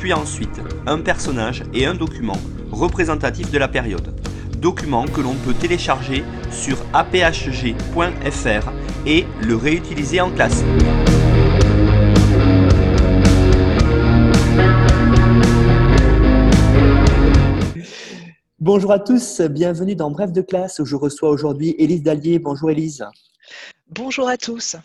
puis ensuite un personnage et un document représentatif de la période. Document que l'on peut télécharger sur aphg.fr et le réutiliser en classe. Bonjour à tous, bienvenue dans Bref de classe où je reçois aujourd'hui Élise Dallier. Bonjour Élise. Bonjour à tous.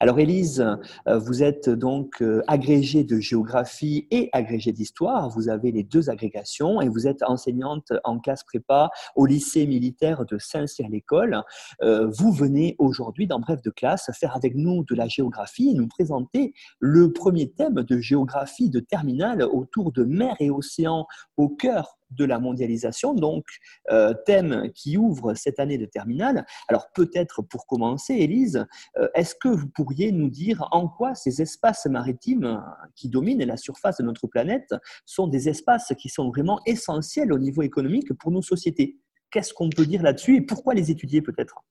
Alors Élise, euh, vous êtes donc euh, agrégée de géographie et agrégée d'histoire. Vous avez les deux agrégations et vous êtes enseignante en classe prépa au lycée militaire de Saint-Cyr-l'École. Euh, vous venez aujourd'hui, dans Bref de classe, faire avec nous de la géographie et nous présenter le premier thème de géographie de terminale autour de mer et océan au cœur de la mondialisation, donc euh, thème qui ouvre cette année de terminale. Alors peut-être pour commencer, Élise, euh, est-ce que vous pourriez nous dire en quoi ces espaces maritimes qui dominent la surface de notre planète sont des espaces qui sont vraiment essentiels au niveau économique pour nos sociétés? Qu'est-ce qu'on peut dire là-dessus et pourquoi les étudier peut-être?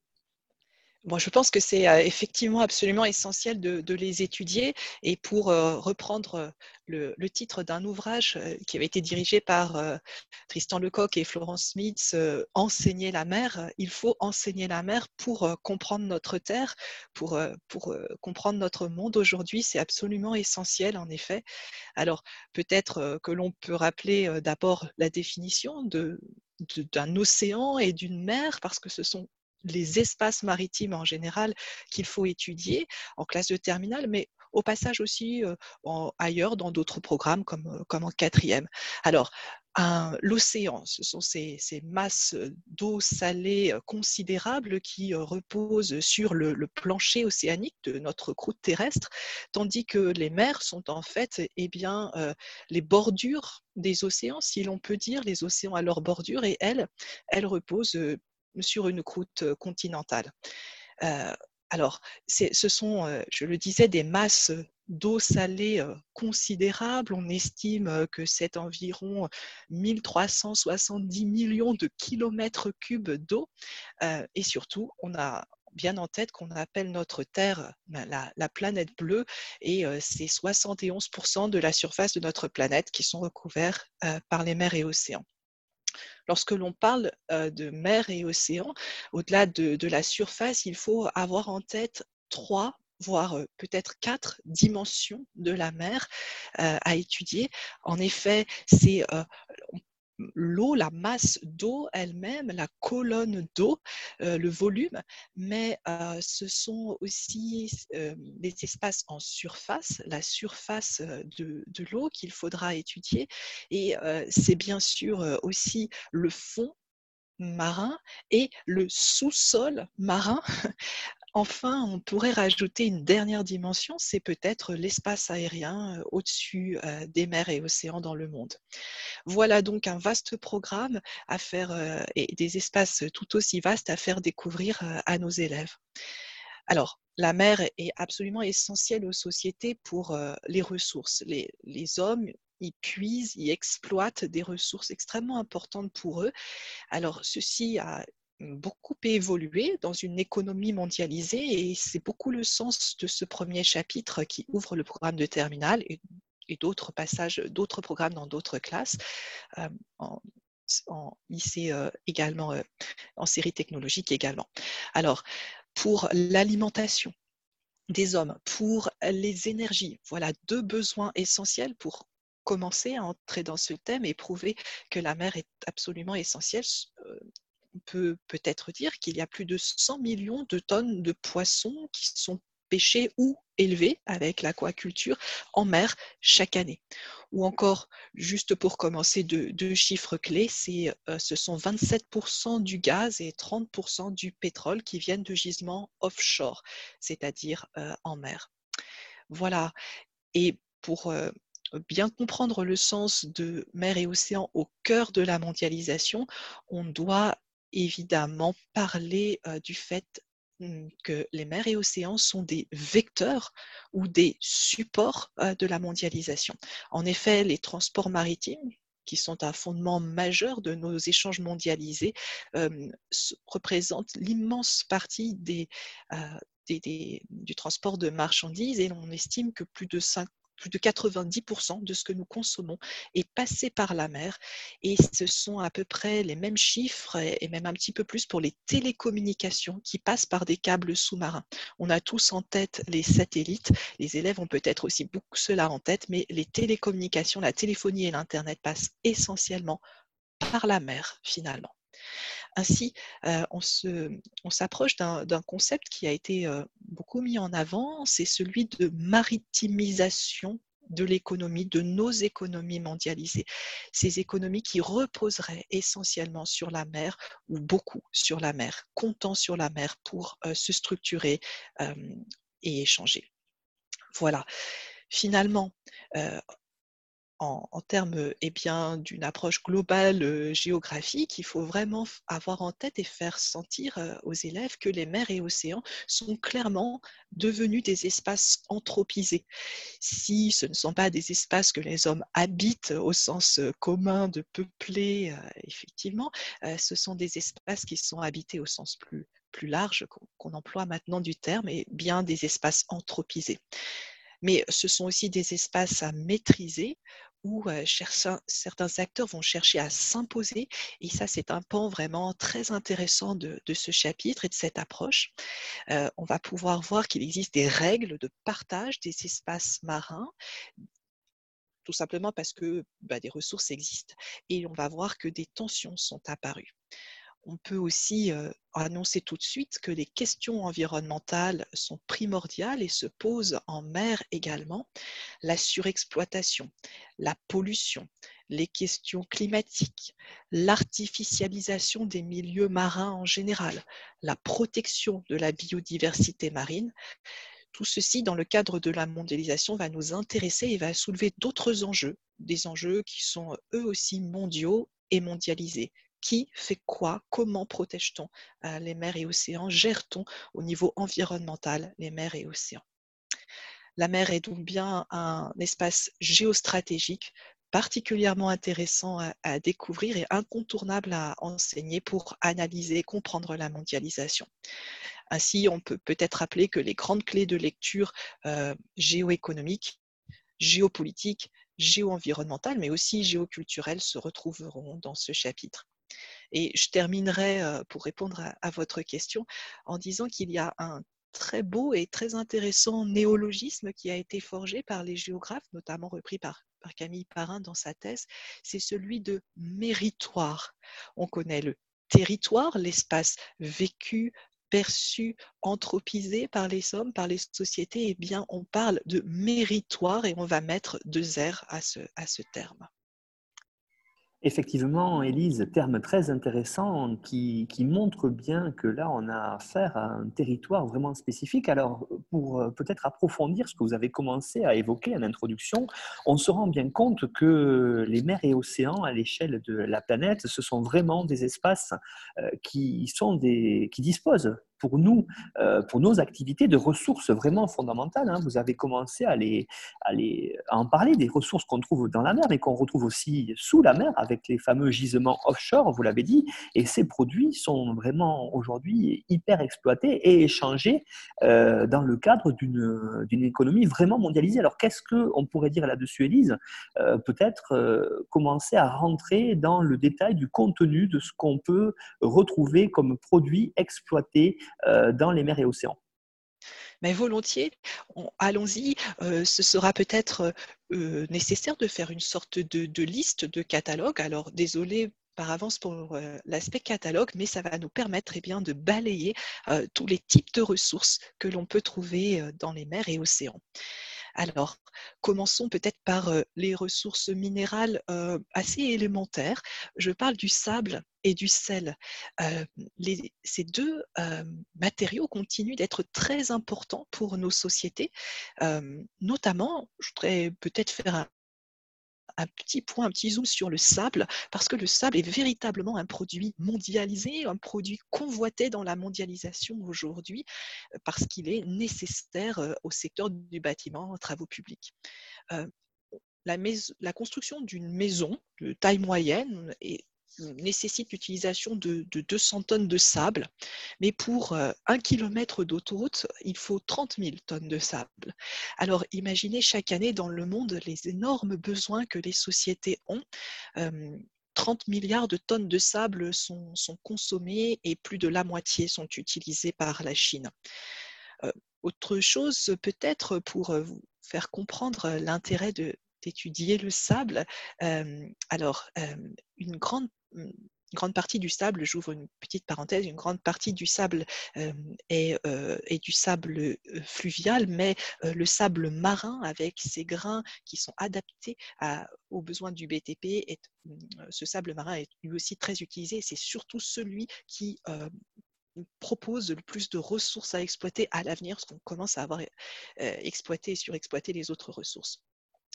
Je pense que c'est effectivement absolument essentiel de, les étudier. Et pour reprendre le, titre d'un ouvrage qui avait été dirigé par Tristan Lecoq et Florence Smith, Enseigner la mer, il faut enseigner la mer pour comprendre notre terre, pour, pour comprendre notre monde aujourd'hui. C'est absolument essentiel, en effet. Alors, peut-être que l'on peut rappeler d'abord la définition d'un océan et d'une mer, parce que ce sont les espaces maritimes en général qu'il faut étudier en classe de terminale, mais au passage aussi ailleurs dans d'autres programmes comme, comme en quatrième. Alors, l'océan, ce sont ces, masses d'eau salée considérables qui reposent sur le, plancher océanique de notre croûte terrestre, tandis que les mers sont en fait eh bien, les bordures des océans, si l'on peut dire, les océans à leur bordure, et elles, elles reposent sur une croûte continentale. alors, ce sont, je le disais, des masses d'eau salée considérables. On estime que c'est environ 1370 millions de kilomètres cubes d'eau. et surtout, on a bien en tête qu'on appelle notre Terre ben, la, planète bleue et c'est 71% de la surface de notre planète qui sont recouverts par les mers et océans. Lorsque l'on parle de mer et océan, au-delà de, la surface, il faut avoir en tête trois voire peut-être quatre dimensions de la mer à étudier. En effet, c'est l'eau, la masse d'eau elle-même, la colonne d'eau, euh, le volume, mais euh, ce sont aussi euh, les espaces en surface, la surface de, de l'eau qu'il faudra étudier. Et c'est bien sûr aussi le fond marin et le sous-sol marin Enfin, on pourrait rajouter une dernière dimension, c'est peut-être l'espace aérien au-dessus des mers et océans dans le monde. Voilà donc un vaste programme à faire et des espaces tout aussi vastes à faire découvrir à nos élèves. Alors, la mer est absolument essentielle aux sociétés pour les ressources. Les, les hommes ils puisent, ils exploitent des ressources extrêmement importantes pour eux. Alors, ceci a beaucoup évolué dans une économie mondialisée et c'est beaucoup le sens de ce premier chapitre qui ouvre le programme de terminale et, d'autres passages, d'autres programmes dans d'autres classes. Euh, en, lycée euh, également, euh, en série technologique également. Alors, pour l'alimentation des hommes, pour les énergies, voilà deux besoins essentiels pour commencer à entrer dans ce thème et prouver que la mer est absolument essentielle peut peut-être dire qu'il y a plus de 100 millions de tonnes de poissons qui sont pêchés ou élevés avec l'aquaculture en mer chaque année. Ou encore, juste pour commencer, deux, chiffres clés, euh, ce sont 27% du gaz et 30% du pétrole qui viennent de gisements offshore, c'est-à-dire euh, en mer. Voilà. Et pour euh, bien comprendre le sens de mer et océan au cœur de la mondialisation, on doit évidemment parler du fait mmh, que les mers et océans sont des vecteurs ou des supports de la mondialisation. En effet, les transports maritimes, qui sont un fondement majeur de nos échanges mondialisés, représentent l'immense partie du transport de marchandises et on estime que plus de 5, plus de 90% de ce que nous consommons est passé par la mer. Et ce sont à peu près les mêmes chiffres et même un petit peu plus pour les télécommunications qui passent par des câbles sous-marins. On a tous en tête les satellites. Les élèves ont peut-être aussi beaucoup cela en tête, mais les télécommunications, la téléphonie et l'Internet passent essentiellement par la mer finalement. Ainsi, on s'approche d'un concept qui a été beaucoup mis en avant, c'est celui de maritimisation de l'économie, de nos économies mondialisées. Ces économies qui reposeraient essentiellement sur la mer ou beaucoup sur la mer, comptant sur la mer pour se structurer et échanger. Voilà. Finalement, en, termes eh bien, d'une approche globale géographique, il faut vraiment avoir en tête et faire sentir aux élèves que les mers et océans sont clairement devenus des espaces anthropisés. Si ce ne sont pas des espaces que les hommes habitent au sens commun de peupler, effectivement, ce sont des espaces qui sont habités au sens plus, plus large qu'on emploie maintenant du terme, et bien des espaces anthropisés mais ce sont aussi des espaces à maîtriser où certains acteurs vont chercher à s'imposer. Et ça, c'est un pan vraiment très intéressant de, ce chapitre et de cette approche. on va pouvoir voir qu'il existe des règles de partage des espaces marins tout simplement parce que bah, des ressources existent. Et on va voir que des tensions sont apparues on peut aussi annoncer tout de suite que les questions environnementales sont primordiales et se posent en mer également. La surexploitation, la pollution, les questions climatiques, l'artificialisation des milieux marins en général, la protection de la biodiversité marine. Tout ceci, dans le cadre de la mondialisation, va nous intéresser et va soulever d'autres enjeux, des enjeux qui sont eux aussi mondiaux et mondialisés qui fait quoi, comment protège-t-on euh, les mers et océans, gère-t-on au niveau environnemental les mers et océans? La mer est donc bien un espace géostratégique particulièrement intéressant à, découvrir et incontournable à enseigner pour analyser et comprendre la mondialisation. Ainsi, on peut peut-être rappeler que les grandes clés de lecture euh, géoéconomiques, géopolitiques, géo-environnementales, mais aussi géoculturelles se retrouveront dans ce chapitre. Et je terminerai pour répondre à, votre question en disant qu'il y a un très beau et très intéressant néologisme qui a été forgé par les géographes, notamment repris par, Camille Parrain dans sa thèse, c'est celui de méritoire. On connaît le territoire, l'espace vécu, perçu, anthropisé par les hommes, par les sociétés, eh bien, on parle de méritoire et on va mettre deux R à ce terme. Effectivement, Élise, terme très intéressant qui, montre bien que là, on a affaire à un territoire vraiment spécifique. Alors, pour euh, peut-être approfondir ce que vous avez commencé à évoquer en introduction, on se rend bien compte que les mers et océans à l'échelle de la planète, ce sont vraiment des espaces euh, qui disposent pour nous, euh, pour nos activités, de ressources vraiment fondamentales. Hein. Vous avez commencé à, les, à, les, à en parler des ressources qu'on trouve dans la mer, mais qu'on retrouve aussi sous la mer avec les fameux gisements offshore, vous l'avez dit. Et ces produits sont vraiment aujourd'hui hyper exploités et échangés euh, dans le cadre d'une économie vraiment mondialisée. Alors qu'est-ce qu'on pourrait dire là-dessus, Élise? Euh, Peut-être commencer à rentrer dans le détail du contenu de ce qu'on peut retrouver comme produits exploités dans les mers et océans. Mais volontiers, allons-y. Euh, ce sera peut-être euh, nécessaire de faire une sorte de, liste, de catalogue. Alors, désolé par avance pour l'aspect catalogue, mais ça va nous permettre eh bien, de balayer tous les types de ressources que l'on peut trouver dans les mers et océans. Alors, commençons peut-être par les ressources minérales assez élémentaires. Je parle du sable et du sel. ces deux matériaux continuent d'être très importants pour nos sociétés. notamment, je voudrais peut-être faire un petit point, un petit zoom sur le sable, parce que le sable est véritablement un produit mondialisé, un produit convoité dans la mondialisation aujourd'hui, parce qu'il est nécessaire au secteur du bâtiment, aux travaux publics. La, la, construction d'une maison de taille moyenne est nécessite l'utilisation de, 200 tonnes de sable, mais pour euh, un kilomètre d'autoroute, il faut 30 000 tonnes de sable. Alors imaginez chaque année dans le monde les énormes besoins que les sociétés ont. 30 milliards de tonnes de sable sont, consommées et plus de la moitié sont utilisées par la Chine. Euh, autre chose, peut-être pour euh, vous faire comprendre l'intérêt d'étudier le sable. alors, une grande une grande partie du sable, j'ouvre une petite parenthèse, une grande partie du sable est, du sable fluvial, mais le sable marin avec ses grains qui sont adaptés aux besoins du BTP, ce sable marin est lui aussi très utilisé. C'est surtout celui qui propose le plus de ressources à exploiter à l'avenir, parce qu'on commence à avoir exploité et surexploité les autres ressources.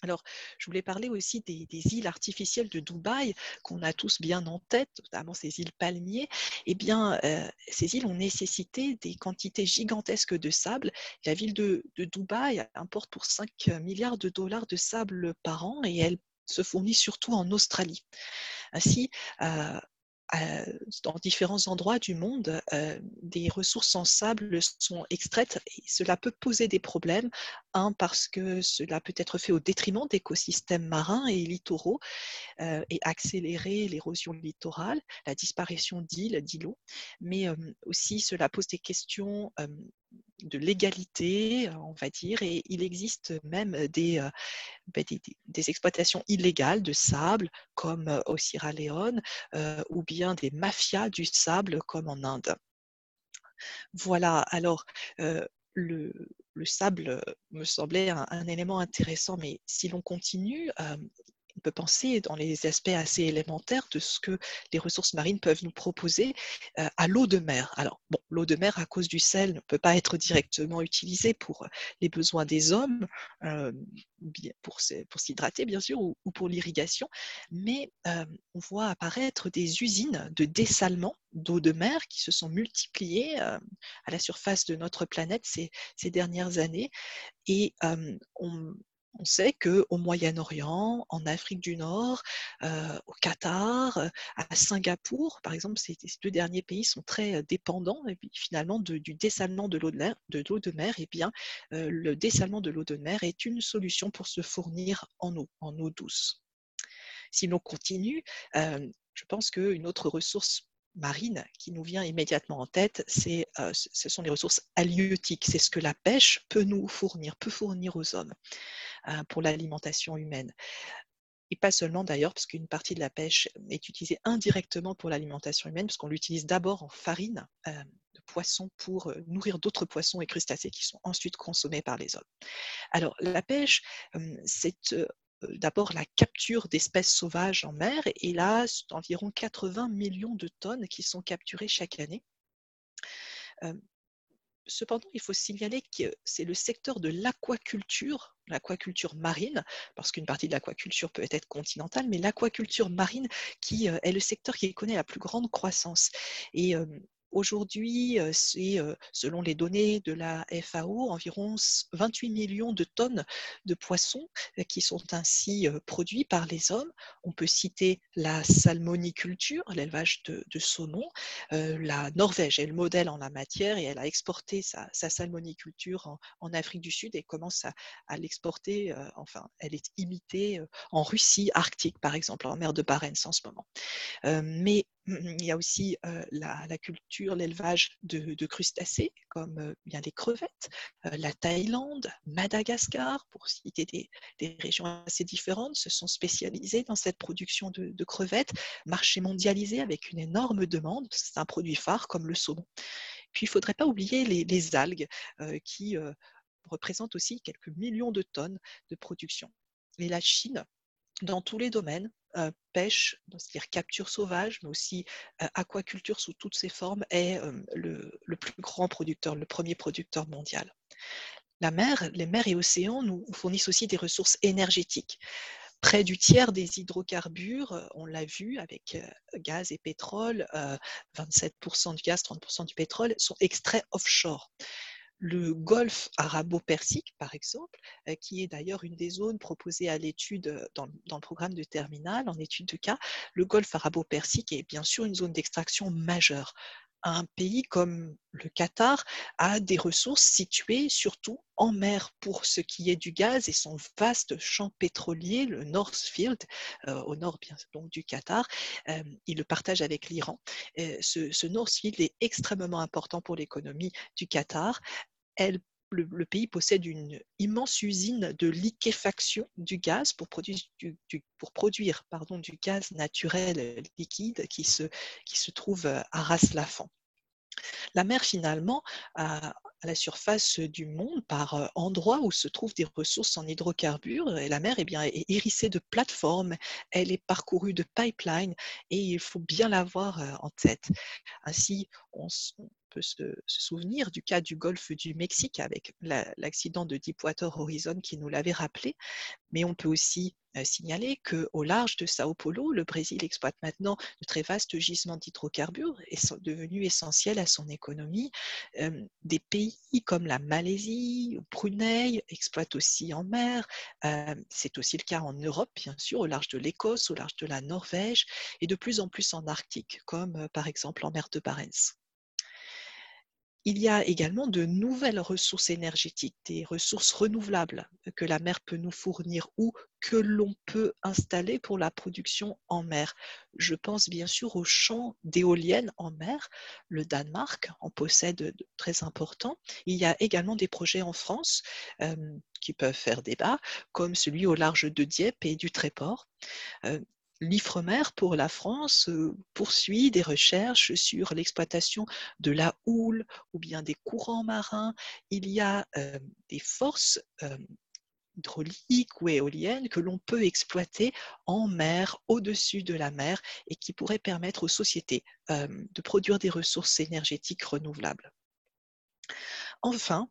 Alors, je voulais parler aussi des, îles artificielles de Dubaï qu'on a tous bien en tête, notamment ces îles palmiers. Eh bien, euh, ces îles ont nécessité des quantités gigantesques de sable. La ville de, Dubaï importe pour 5 milliards de dollars de sable par an et elle se fournit surtout en Australie. Ainsi, euh, dans différents endroits du monde, des ressources en sable sont extraites cela peut poser des problèmes. Un, parce que cela peut être fait au détriment d'écosystèmes marins et littoraux et accélérer l'érosion littorale, la disparition d'îles, d'îlots, mais aussi cela pose des questions de l'égalité, on va dire, et il existe même ben, des, des, exploitations illégales de sable, comme au Sierra Leone, ou bien des mafias du sable, comme en Inde. Voilà, alors le, sable me semblait un, élément intéressant, mais si l'on continue, on peut penser dans les aspects assez élémentaires de ce que les ressources marines peuvent nous proposer euh, à l'eau de mer. Alors, bon, l'eau de mer, à cause du sel, ne peut pas être directement utilisée pour les besoins des hommes, euh, pour, s'hydrater, bien sûr, ou, pour l'irrigation, mais euh, on voit apparaître des usines de dessalement d'eau de mer qui se sont multipliées à la surface de notre planète ces, ces dernières années. Et on, on sait qu'au Moyen-Orient, en Afrique du Nord, euh, au Qatar, euh, à Singapour, par exemple, ces, deux derniers pays sont très euh, dépendants finalement du dessalement de l'eau de, mer. De, de mer et bien, le dessalement de l'eau de mer est une solution pour se fournir en eau, en eau douce. Si l'on continue, je pense qu'une autre ressource marine qui nous vient immédiatement en tête, c'est, ce sont les ressources halieutiques. C'est ce que la pêche peut nous fournir, peut fournir aux hommes. Hein, pour l'alimentation humaine. Et pas seulement d'ailleurs, parce qu'une partie de la pêche est utilisée indirectement pour l'alimentation humaine, parce qu'on l'utilise d'abord en farine euh, de poisson pour euh, nourrir d'autres poissons et crustacés qui sont ensuite consommés par les hommes. Alors la pêche, c'est euh, d'abord la capture d'espèces sauvages en mer, et là, c'est environ 80 millions de tonnes qui sont capturées chaque année. Cependant, il faut signaler que c'est le secteur de l'aquaculture, l'aquaculture marine, parce qu'une partie de l'aquaculture peut être continentale, mais l'aquaculture marine qui est le secteur qui connaît la plus grande croissance. Aujourd'hui, c'est selon les données de la FAO, environ 28 millions de tonnes de poissons qui sont ainsi produits par les hommes. On peut citer la salmoniculture, l'élevage de, saumon. la Norvège est le modèle en la matière et elle a exporté sa, salmoniculture en, Afrique du Sud et commence à, l'exporter, enfin, elle est imitée en Russie arctique, par exemple, en mer de Barents en ce moment. mais il y a aussi la, culture, l'élevage de, crustacés, comme bien les crevettes, la Thaïlande, Madagascar, pour citer des, régions assez différentes, se sont spécialisées dans cette production de, crevettes, marché mondialisé avec une énorme demande, c'est un produit phare comme le saumon. Puis il ne faudrait pas oublier les, algues qui représentent aussi quelques millions de tonnes de production. Et la Chine, dans tous les domaines, euh, pêche, c'est-à-dire capture sauvage, mais aussi euh, aquaculture sous toutes ses formes, est euh, le, plus grand producteur, le premier producteur mondial. La mer, les mers et océans nous fournissent aussi des ressources énergétiques. près du tiers des hydrocarbures, on l'a vu avec gaz et pétrole, 27% du gaz, 30% du pétrole sont extraits offshore le golfe arabo-persique, par exemple, qui est d'ailleurs une des zones proposées à l'étude dans, le programme de terminal, en étude de cas, le golfe arabo-persique est bien sûr une zone d'extraction majeure un pays comme le Qatar a des ressources situées surtout en mer pour ce qui est du gaz et son vaste champ pétrolier, le North Field, euh, au nord bien donc du Qatar, euh, il le partage avec l'Iran. Euh, ce, ce North Field est extrêmement important pour l'économie du Qatar. Le, pays possède une immense usine de liquéfaction du gaz pour produire du, gaz naturel liquide qui se, trouve à Ras-Lafan. La mer, finalement, à, la surface du monde, par endroits où se trouvent des ressources en hydrocarbures, la mer eh est hérissée de plateformes, elle est parcourue de pipelines, et il faut bien l'avoir en tête. Ainsi, on, peut se, souvenir du cas du golfe du Mexique avec l'accident de Deepwater Horizon qui nous l'avait rappelé, mais on peut aussi euh, signaler qu'au large de Sao Paulo, le Brésil exploite maintenant de très vastes gisements d'hydrocarbures et sont devenus essentiels à son économie. Euh, des pays comme la Malaisie, Brunei exploitent aussi en mer. Euh, c'est aussi le cas en Europe, bien sûr, au large de l'Écosse, au large de la Norvège et de plus en plus en Arctique, comme par exemple en mer de Barents. Il y a également de nouvelles ressources énergétiques, des ressources renouvelables que la mer peut nous fournir ou que l'on peut installer pour la production en mer. Je pense bien sûr aux champs d'éoliennes en mer. Le Danemark en possède de très importants. Il y a également des projets en France euh, qui peuvent faire débat, comme celui au large de Dieppe et du Tréport. Euh, l'IFREMER pour la France euh, poursuit des recherches sur l'exploitation de la houle ou bien des courants marins. Il y a euh, des forces euh, hydrauliques ou éoliennes que l'on peut exploiter en mer, au-dessus de la mer, et qui pourraient permettre aux sociétés de produire des ressources énergétiques renouvelables. Enfin,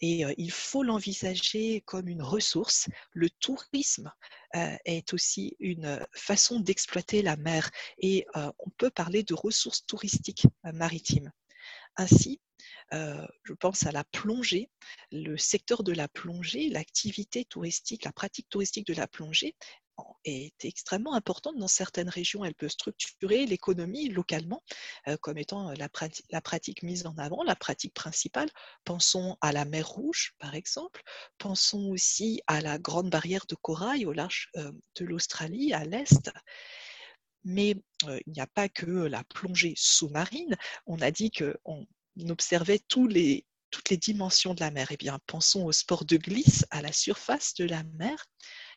et il faut l'envisager comme une ressource. Le tourisme est aussi une façon d'exploiter la mer et on peut parler de ressources touristiques maritimes. Ainsi, je pense à la plongée, le secteur de la plongée, l'activité touristique, la pratique touristique de la plongée est extrêmement importante dans certaines régions. Elle peut structurer l'économie localement euh, comme étant la, pratique mise en avant, la pratique principale. Pensons à la mer Rouge, par exemple. Pensons aussi à la grande barrière de corail au large euh, de l'Australie, à l'est. Mais euh, il n'y a pas que la plongée sous-marine. On a dit qu'on observait toutes les dimensions de la mer. Eh bien, pensons au sport de glisse à la surface de la mer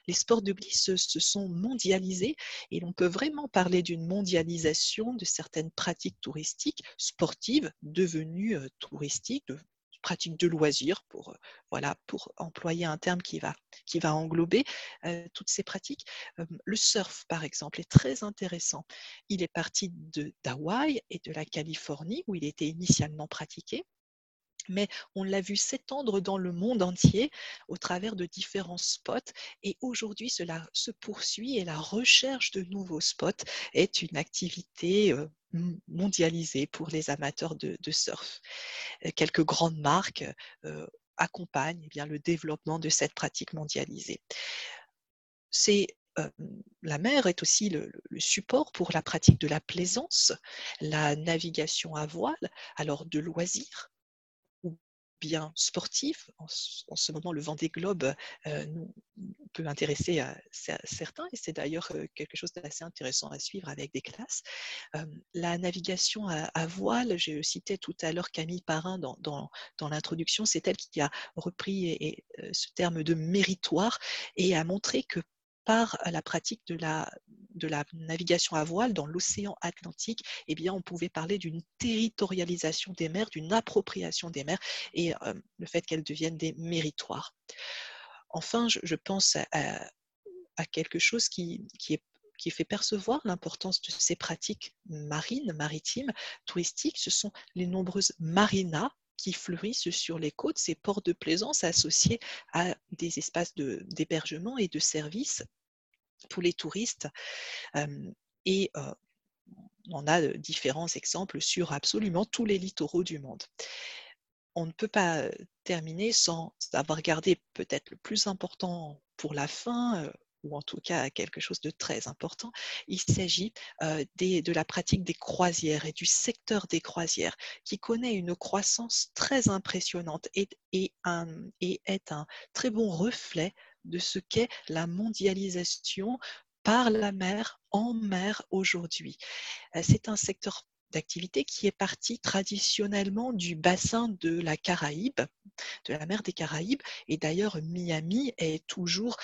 les sports de glisse se sont mondialisés et l'on peut vraiment parler d'une mondialisation de certaines pratiques touristiques, sportives, devenues euh, touristiques, de pratiques de loisirs, pour, euh, employer un terme qui va, englober euh, toutes ces pratiques. le surf, par exemple, est très intéressant. Il est parti d'Hawaï et de la Californie, où il était initialement pratiqué mais on l'a vu s'étendre dans le monde entier au travers de différents spots. Et aujourd'hui, cela se poursuit et la recherche de nouveaux spots est une activité euh, mondialisée pour les amateurs de, surf. Euh, quelques grandes marques euh, accompagnent eh bien, le développement de cette pratique mondialisée. C'est la mer est aussi le, support pour la pratique de la plaisance, la navigation à voile, alors de loisirs, bien sportif. En, ce moment, le vent des globes euh, peut intéresser certains et c'est d'ailleurs euh, quelque chose d'assez intéressant à suivre avec des classes. Euh, la navigation à, voile, j'ai cité tout à l'heure Camille Parrain dans, dans, dans l'introduction, c'est elle qui a repris et, ce terme de méritoire et a montré que par la pratique de la, navigation à voile dans l'océan Atlantique, eh bien, on pouvait parler d'une territorialisation des mers, d'une appropriation des mers et le fait qu'elles deviennent des méritoires. Enfin, je, pense à, quelque chose qui fait percevoir l'importance de ces pratiques marines, maritimes, touristiques, ce sont les nombreuses marinas qui fleurissent sur les côtes, ces ports de plaisance associés à des espaces d'hébergement et de services pour les touristes. et on a différents exemples sur absolument tous les littoraux du monde. On ne peut pas terminer sans avoir gardé peut-être le plus important pour la fin, ou en tout cas quelque chose de très important, il s'agit de la pratique des croisières et du secteur des croisières qui connaît une croissance très impressionnante et est un très bon reflet de ce qu'est la mondialisation par la mer, en mer aujourd'hui. C'est un secteur d'activité qui est parti traditionnellement du bassin de la Caraïbe, de la mer des Caraïbes. Et d'ailleurs, Miami est toujours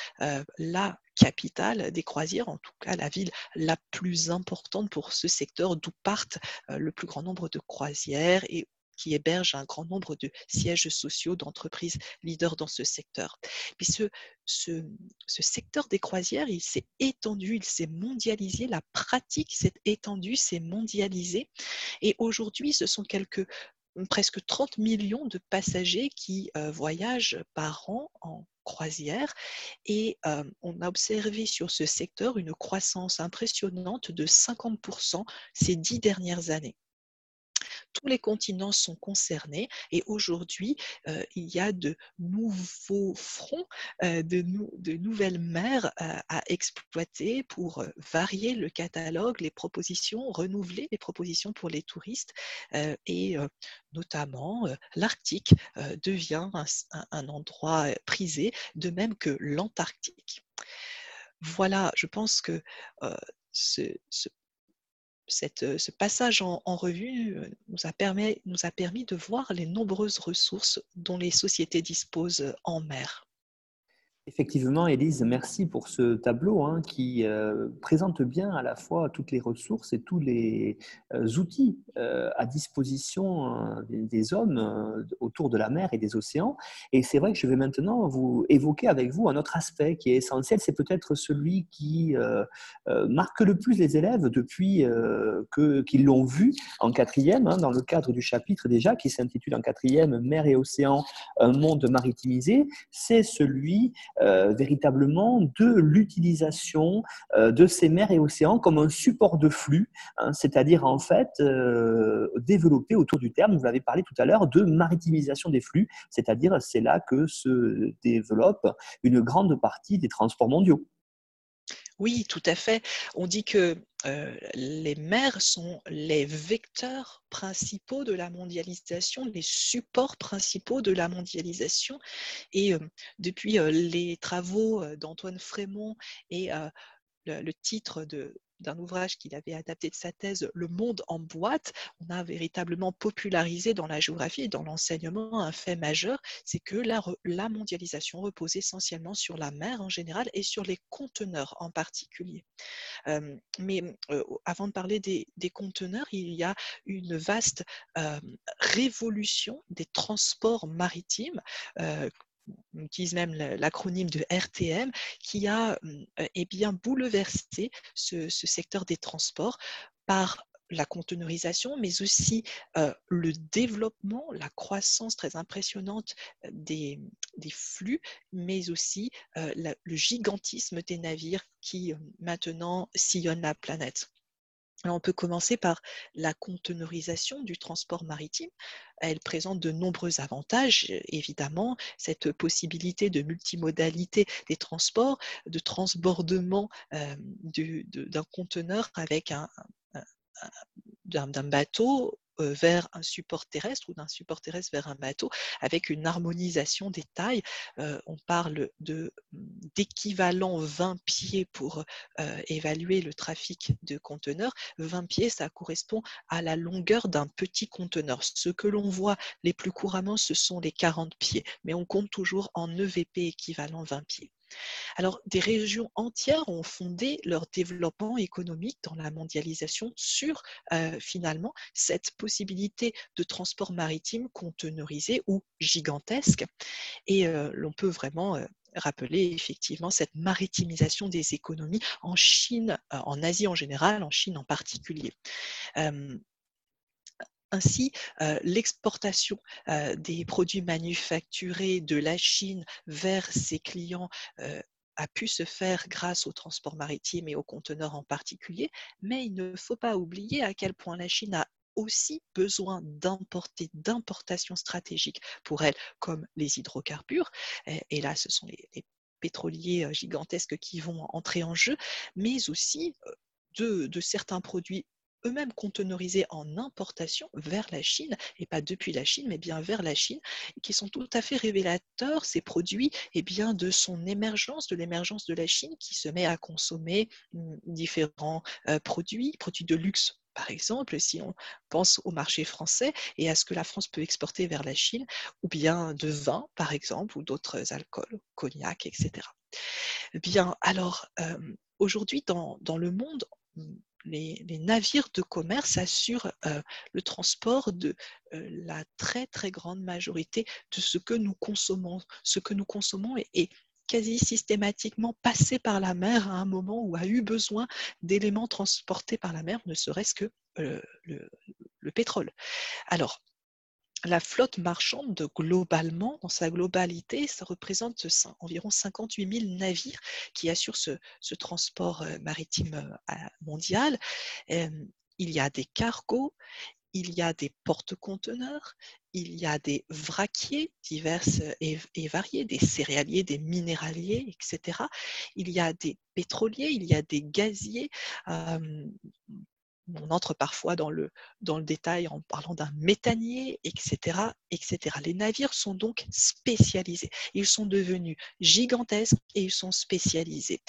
la capitale des croisières, en tout cas la ville la plus importante pour ce secteur d'où partent le plus grand nombre de croisières et qui héberge un grand nombre de sièges sociaux d'entreprises leaders dans ce secteur. Ce, ce, secteur des croisières, il s'est étendu, il s'est mondialisé, la pratique s'est étendue, s'est mondialisée. Et aujourd'hui, ce sont quelques presque 30 millions de passagers qui euh, voyagent par an en croisière et euh, on a observé sur ce secteur une croissance impressionnante de 50% ces dix dernières années tous les continents sont concernés et aujourd'hui, euh, il y a de nouveaux fronts, euh, de, nouvelles mers euh, à exploiter pour varier le catalogue, les propositions, renouveler les propositions pour les touristes et notamment l'Arctique devient un, endroit prisé, de même que l'Antarctique. Voilà, je pense que ce, ce ce passage en, revue nous a, permis, nous a permis de voir les nombreuses ressources dont les sociétés disposent en mer. Effectivement, Élise, merci pour ce tableau hein, qui euh, présente bien à la fois toutes les ressources et tous les euh, outils euh, à disposition des, hommes autour de la mer et des océans. Et c'est vrai que je vais maintenant vous évoquer avec vous un autre aspect qui est essentiel, c'est peut-être celui qui marque le plus les élèves depuis qu'ils l'ont vu en quatrième, hein, dans le cadre du chapitre déjà qui s'intitule en quatrième Mer et océan, un monde maritimisé, c'est celui euh, véritablement de l'utilisation euh, de ces mers et océans comme un support de flux, hein, c'est-à-dire en fait euh, développer autour du terme, vous l'avez parlé tout à l'heure, de maritimisation des flux, c'est-à-dire c'est là que se développe une grande partie des transports mondiaux. Oui, tout à fait. On dit que les mers sont les vecteurs principaux de la mondialisation, les supports principaux de la mondialisation. Et depuis les travaux d'Antoine Frémont et le, titre de, d'un ouvrage qu'il avait adapté de sa thèse, Le monde en boîte, on a véritablement popularisé dans la géographie et dans l'enseignement un fait majeur, c'est que la, mondialisation repose essentiellement sur la mer en général et sur les conteneurs en particulier. Euh, mais euh, avant de parler des, conteneurs, il y a une vaste euh, révolution des transports maritimes on utilise même l'acronyme de RTM, qui a euh, eh bien, bouleversé ce, secteur des transports par la conteneurisation, mais aussi euh, le développement, la croissance très impressionnante euh, des, flux, mais aussi le gigantisme des navires qui maintenant sillonnent la planète on peut commencer par la conteneurisation du transport maritime. Elle présente de nombreux avantages, évidemment, cette possibilité de multimodalité des transports, de transbordement euh, d'un conteneur avec un, bateau euh, vers un support terrestre ou d'un support terrestre vers un bateau avec une harmonisation des tailles. Euh, on parle de, d'équivalent 20 pieds pour euh, évaluer le trafic de conteneurs. 20 pieds, ça correspond à la longueur d'un petit conteneur. Ce que l'on voit les plus couramment, ce sont les 40 pieds, mais on compte toujours en EVP équivalent 20 pieds. Alors, des régions entières ont fondé leur développement économique dans la mondialisation sur euh, finalement cette possibilité de transport maritime conteneurisé ou gigantesque. Et euh, l'on peut vraiment euh, rappeler effectivement cette maritimisation des économies en Chine, en Asie en général, en Chine en particulier. Ainsi, euh, l'exportation euh, des produits manufacturés de la Chine vers ses clients euh, a pu se faire grâce au transport maritime et aux conteneurs en particulier, mais il ne faut pas oublier à quel point la Chine a aussi besoin d'importations stratégiques pour elle, comme les hydrocarbures. Et là, ce sont les, pétroliers gigantesques qui vont entrer en jeu, mais aussi de, de certains produits eux-mêmes conteneurisés en importation vers la Chine, et pas depuis la Chine, mais bien vers la Chine, qui sont tout à fait révélateurs, ces produits, et bien de son émergence, de l'émergence de la Chine qui se met à consommer mmh, différents euh, produits, produits de luxe par exemple, si on pense au marché français et à ce que la France peut exporter vers la Chine, ou bien de vin, par exemple, ou d'autres alcools, cognac, etc. Bien, alors, euh, aujourd'hui, dans, dans, le monde, les, navires de commerce assurent euh, le transport de euh, la très très grande majorité de ce que nous consommons. Ce que nous consommons est, quasi systématiquement passé par la mer à un moment où a eu besoin d'éléments transportés par la mer, ne serait-ce que euh, le, le, pétrole. Alors, la flotte marchande, globalement, dans sa globalité, ça représente environ 58 000 navires qui assurent ce, transport euh, maritime euh, mondial. il y a des cargos, il y a des porte-conteneurs, il y a des vraquiers divers et, variés, des céréaliers, des minéraliers, etc. Il y a des pétroliers, il y a des gaziers on entre parfois dans le, détail en parlant d'un méthanier, etc., etc. Les navires sont donc spécialisés. Ils sont devenus gigantesques et ils sont spécialisés.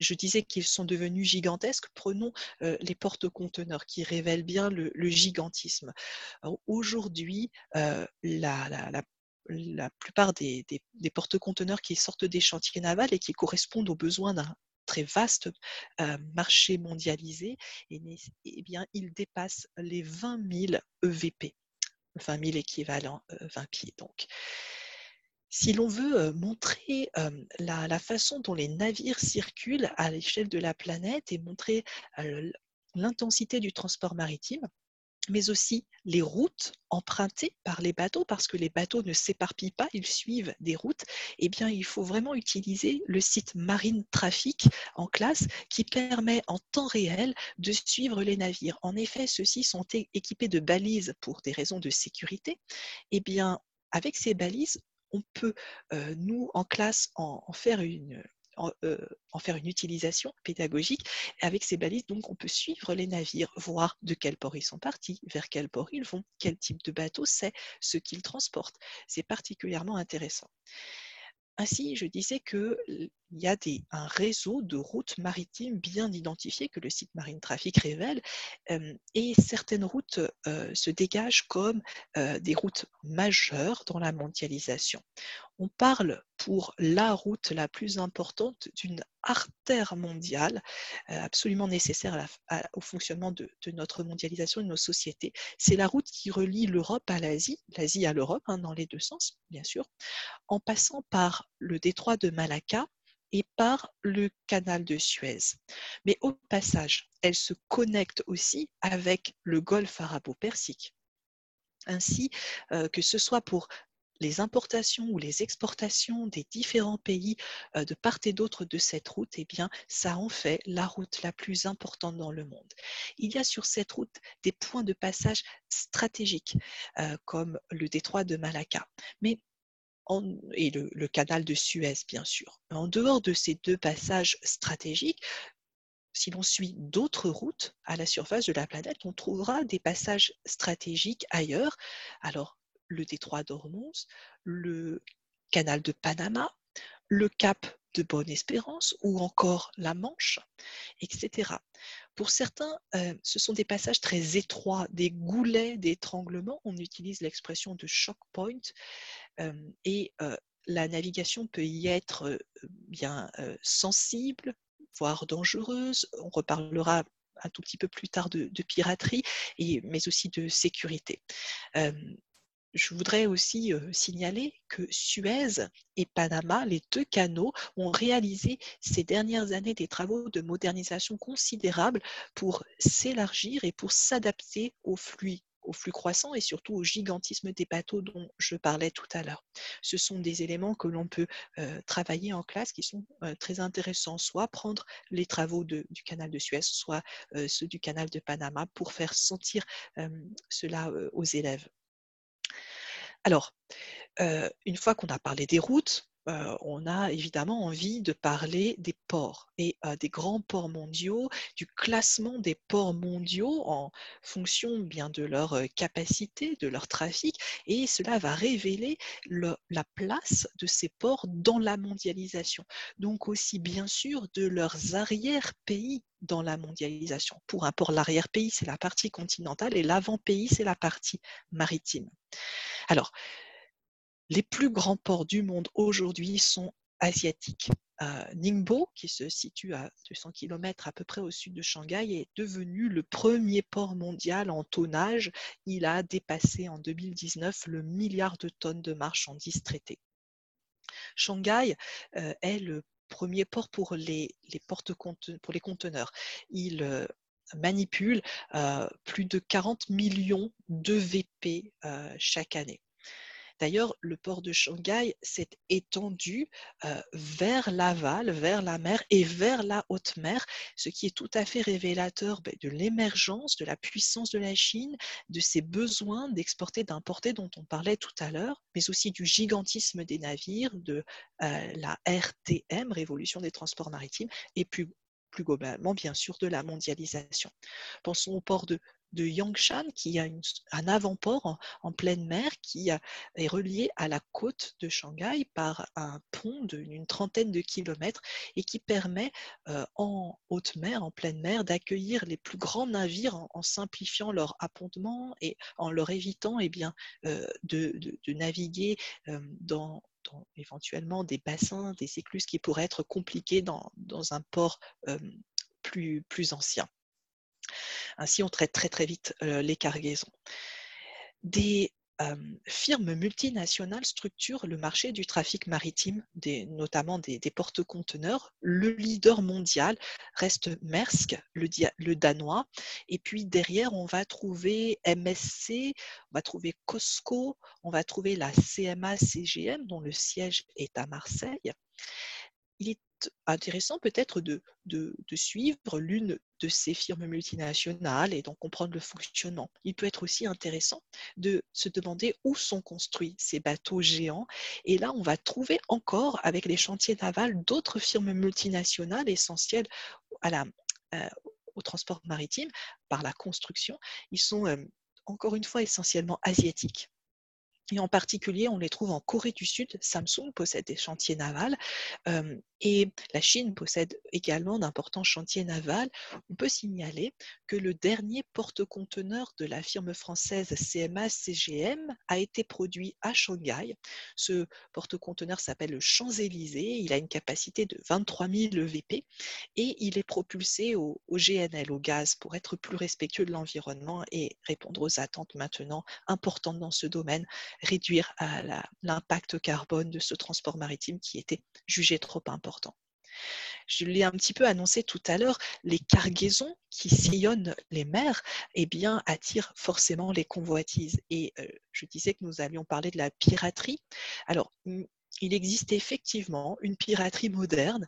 je disais qu'ils sont devenus gigantesques. Prenons les porte-conteneurs qui révèlent bien le, gigantisme. Aujourd'hui, la, plupart des porte-conteneurs qui sortent des chantiers navals et qui correspondent aux besoins d'un très vaste marché mondialisé, et, eh bien, il dépasse les 20 000 EVP, 20 000 équivalents 20 pieds. Donc, si l'on veut montrer la, la, façon dont les navires circulent à l'échelle de la planète et montrer l'intensité du transport maritime, mais aussi les routes empruntées par les bateaux, parce que les bateaux ne s'éparpillent pas, ils suivent des routes, eh bien, il faut vraiment utiliser le site Marine Traffic en classe qui permet en temps réel de suivre les navires. En effet, ceux-ci sont équipés de balises pour des raisons de sécurité. Eh bien, avec ces balises, on peut, euh, nous, en classe, en faire une, euh, en, faire une utilisation pédagogique. Avec ces balises, donc, on peut suivre les navires, voir de quel port ils sont partis, vers quel port ils vont, quel type de bateau c'est, ce qu'ils transportent. C'est particulièrement intéressant. Ainsi, je disais qu'il y a des, un réseau de routes maritimes bien identifiées que le site Marine Traffic révèle, et certaines routes se dégagent comme des routes majeures dans la mondialisation. On parle pour la route la plus importante d'une artère mondiale absolument nécessaire au fonctionnement de, notre mondialisation et de nos sociétés. C'est la route qui relie l'Europe à l'Asie, l'Asie à l'Europe, hein, dans les deux sens, bien sûr, en passant par le détroit de Malacca et par le canal de Suez. Mais au passage, elle se connecte aussi avec le golfe arabo-persique. Ainsi, que ce soit pour les importations ou les exportations des différents pays de part et d'autre de cette route, eh bien, ça en fait la route la plus importante dans le monde. Il y a sur cette route des points de passage stratégiques, comme le détroit de Malacca. Mais et le, le, canal de Suez, bien sûr. En dehors de ces deux passages stratégiques, si l'on suit d'autres routes à la surface de la planète, on trouvera des passages stratégiques ailleurs. Alors, le détroit d'Ormuz, le canal de Panama, le cap de Bonne-Espérance ou encore la Manche, etc. Pour certains, euh, ce sont des passages très étroits, des goulets d'étranglement. On utilise l'expression de shock point euh, et euh, la navigation peut y être bien sensible, voire dangereuse. On reparlera un tout petit peu plus tard de, piraterie, mais aussi de sécurité je voudrais aussi signaler que Suez et Panama, les deux canaux, ont réalisé ces dernières années des travaux de modernisation considérables pour s'élargir et pour s'adapter aux flux au flux croissant et surtout au gigantisme des bateaux dont je parlais tout à l'heure. Ce sont des éléments que l'on peut travailler en classe qui sont très intéressants, soit prendre les travaux du canal de Suez, soit ceux du canal de Panama pour faire sentir cela aux élèves. Alors, une fois qu'on a parlé des routes, on a évidemment envie de parler des ports et des grands ports mondiaux, du classement des ports mondiaux en fonction bien de leur capacité, de leur trafic, et cela va révéler la place de ces ports dans la mondialisation. Donc aussi bien sûr de leurs arrière-pays dans la mondialisation. Pour un port, l'arrière-pays, c'est la partie continentale et l'avant-pays, c'est la partie maritime. Alors, les plus grands ports du monde aujourd'hui sont asiatiques. Euh, Ningbo, qui se situe à 200 km à peu près au sud de Shanghai, est devenu le premier port mondial en tonnage. Il a dépassé en 2019 le milliard de tonnes de marchandises traitées. Shanghai euh, est le premier port pour les, conteneurs. Euh, manipule plus de 40 millions de VP chaque année. D'ailleurs, le port de Shanghai s'est étendu euh, vers l'aval, vers la mer et vers la haute mer, ce qui est tout à fait révélateur ben, de l'émergence, de la puissance de la Chine, de ses besoins d'exporter, d'importer dont on parlait tout à l'heure, mais aussi du gigantisme des navires, de euh, la RTM, Révolution des transports maritimes, et plus plus globalement, bien sûr, de la mondialisation. Pensons au port de Yangshan, qui a un avant-port en, pleine mer qui est relié à la côte de Shanghai par un pont d'une trentaine de kilomètres et qui permet euh, en haute mer, en pleine mer, d'accueillir les plus grands navires en, simplifiant leur appontement et en leur évitant eh bien, euh, de, naviguer euh, dans, éventuellement des bassins, des écluses qui pourraient être compliqués dans, un port plus, plus ancien. Ainsi, on traite très très vite les cargaisons. Firmes multinationales structurent le marché du trafic maritime, notamment des, porte-conteneurs. Le leader mondial reste Maersk, le, danois. Et puis derrière, on va trouver MSC, on va trouver Costco, on va trouver la CMA-CGM, dont le siège est à Marseille. Il est intéressant peut-être de, de, suivre l'une de ces firmes multinationales et d'en comprendre le fonctionnement. Il peut être aussi intéressant de se demander où sont construits ces bateaux géants. Et là, on va trouver encore, avec les chantiers navals, d'autres firmes multinationales essentielles euh, au transport maritime par la construction. Ils sont euh, encore une fois essentiellement asiatiques. Et en particulier, on les trouve en Corée du Sud. Samsung possède des chantiers navals et la Chine possède également d'importants chantiers navals. On peut signaler que le dernier porte-conteneur de la firme française CMA-CGM a été produit à Shanghai. Ce porte-conteneur s'appelle le Champs-Élysées. Il a une capacité de 23 000 VP et il est propulsé au, au GNL, au gaz, pour être plus respectueux de l'environnement et répondre aux attentes maintenant importantes dans ce domaine réduire l'impact carbone de ce transport maritime qui était jugé trop important. Je l'ai un petit peu annoncé tout à l'heure, les cargaisons qui sillonnent les mers eh bien, attirent forcément les convoitises. Et euh, je disais que nous allions parler de la piraterie. Alors, il existe effectivement une piraterie moderne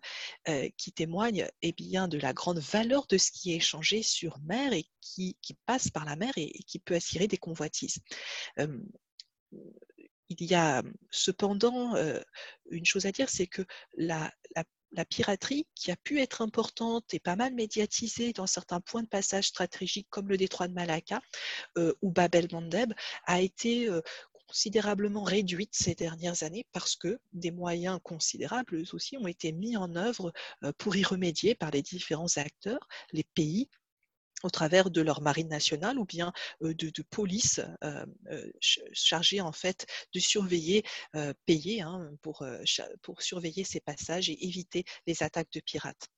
euh, qui témoigne eh bien, de la grande valeur de ce qui est échangé sur mer et qui, passe par la mer et, qui peut attirer des convoitises. Euh, il y a cependant une chose à dire, c'est que la, piraterie, qui a pu être importante et pas mal médiatisée dans certains points de passage stratégiques comme le détroit de Malacca ou Bab el-Mandeb, a été considérablement réduite ces dernières années parce que des moyens considérables aussi ont été mis en œuvre pour y remédier par les différents acteurs, les pays au travers de leur marine nationale ou bien de, police chargée en fait de surveiller, payer hein, pour, surveiller ces passages et éviter les attaques de pirates.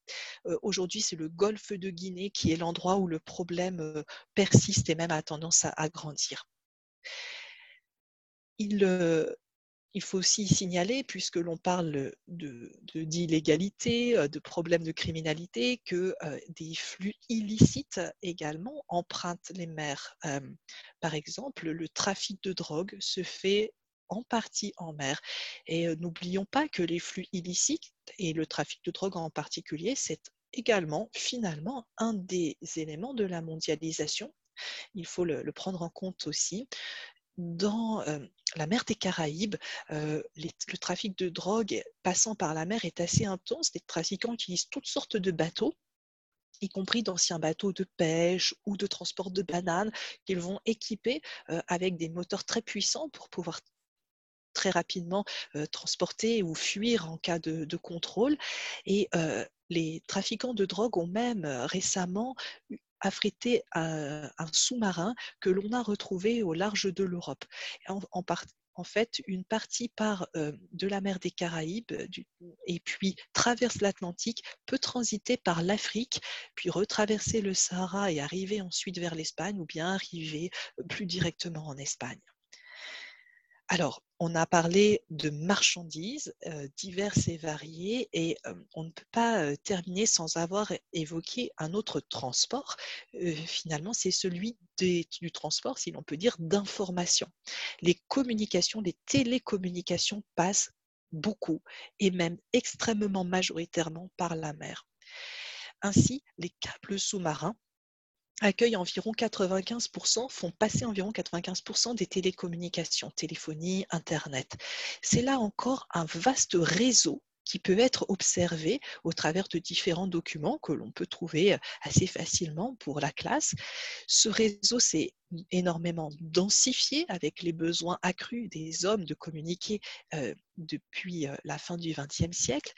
Aujourd'hui, c'est le golfe de Guinée qui est l'endroit où le problème persiste et même a tendance à, grandir. Il faut aussi signaler, puisque l'on parle d'illégalité, de, de, problèmes de criminalité, que des flux illicites également empruntent les mers. par exemple, le trafic de drogue se fait en partie en mer. Et n'oublions pas que les flux illicites et le trafic de drogue en particulier, c'est également finalement un des éléments de la mondialisation. Il faut le, prendre en compte aussi. Dans la mer des Caraïbes, le trafic de drogue passant par la mer est assez intense. Les trafiquants utilisent toutes sortes de bateaux y compris d'anciens bateaux de pêche ou de transport de bananes qu'ils vont équiper avec des moteurs très puissants pour pouvoir très rapidement transporter ou fuir en cas de, contrôle. Et les trafiquants de drogue ont même récemment affrété un, sous-marin que l'on a retrouvé au large de l'Europe. En, en, fait, une partie part de la mer des Caraïbes et puis traverse l'Atlantique, peut transiter par l'Afrique, puis retraverser le Sahara et arriver ensuite vers l'Espagne ou bien arriver plus directement en Espagne. Alors, on a parlé de marchandises diverses et variées et on ne peut pas terminer sans avoir évoqué un autre transport. finalement, c'est celui du transport, si l'on peut dire, d'information. Les communications, les télécommunications passent beaucoup et même extrêmement majoritairement par la mer. Ainsi, les câbles sous-marins accueillent environ 95%, font passer environ 95% des télécommunications, téléphonie, Internet. C'est là encore un vaste réseau qui peut être observé au travers de différents documents que l'on peut trouver assez facilement pour la classe. Ce réseau s'est énormément densifié avec les besoins accrus des hommes de communiquer depuis la fin du XXe siècle.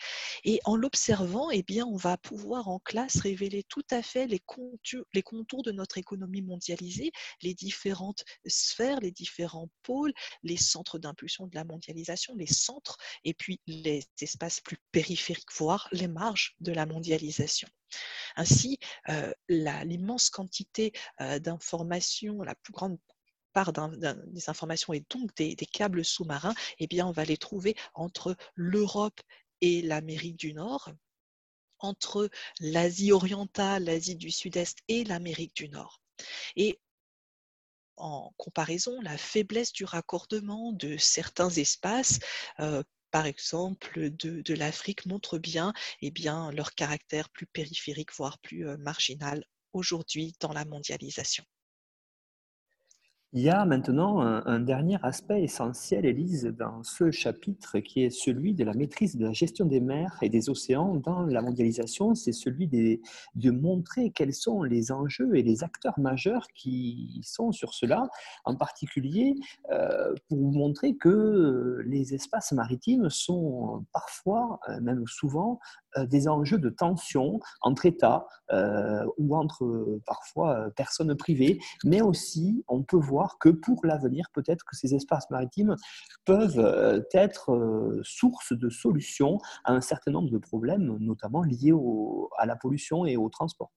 Et en l'observant, eh bien, on va pouvoir en classe révéler tout à fait les contours, les contours de notre économie mondialisée, les différentes sphères, les différents pôles, les centres d'impulsion de la mondialisation, les centres, et puis les espaces plus périphériques, voire les marges de la mondialisation. Ainsi, l'immense quantité d'informations, la plus grande part des informations et donc des, câbles sous-marins, eh bien, on va les trouver entre l'Europe et l'Amérique du Nord, entre l'Asie orientale, l'Asie du Sud-Est et l'Amérique du Nord. Et en comparaison, la faiblesse du raccordement de certains espaces par exemple, de, l'Afrique montrent bien, eh bien leur caractère plus périphérique, voire plus marginal aujourd'hui dans la mondialisation. Il y a maintenant un, dernier aspect essentiel, Élise, dans ce chapitre, qui est celui de la maîtrise de la gestion des mers et des océans dans la mondialisation. C'est celui de montrer quels sont les enjeux et les acteurs majeurs qui sont sur cela, en particulier euh, pour montrer que les espaces maritimes sont parfois, euh, même souvent, euh, des enjeux de tension entre États euh, ou entre parfois personnes privées, mais aussi on peut voir que pour l'avenir, peut-être que ces espaces maritimes peuvent être source de solutions à un certain nombre de problèmes, notamment liés à la pollution et au transport.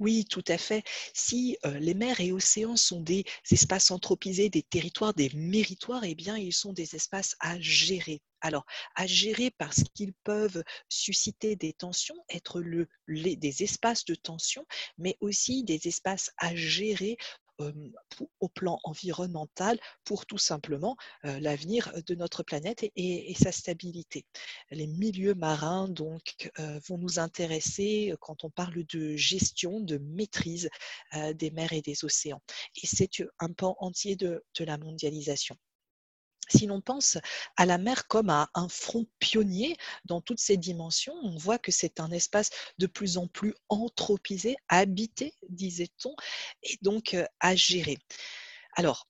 Oui, tout à fait. Si les mers et océans sont des espaces anthropisés, des territoires, des méritoires, eh bien, ils sont des espaces à gérer. Alors, à gérer parce qu'ils peuvent susciter des tensions, être des espaces de tension, mais aussi des espaces à gérer au plan environnemental pour tout simplement l'avenir de notre planète et, sa stabilité. Les milieux marins donc vont nous intéresser quand on parle de gestion, de maîtrise des mers et des océans. Et c'est un pan entier de la mondialisation. Si l'on pense à la mer comme à un front pionnier dans toutes ses dimensions, on voit que c'est un espace de plus en plus anthropisé, habité, disait-on, et donc à gérer. Alors,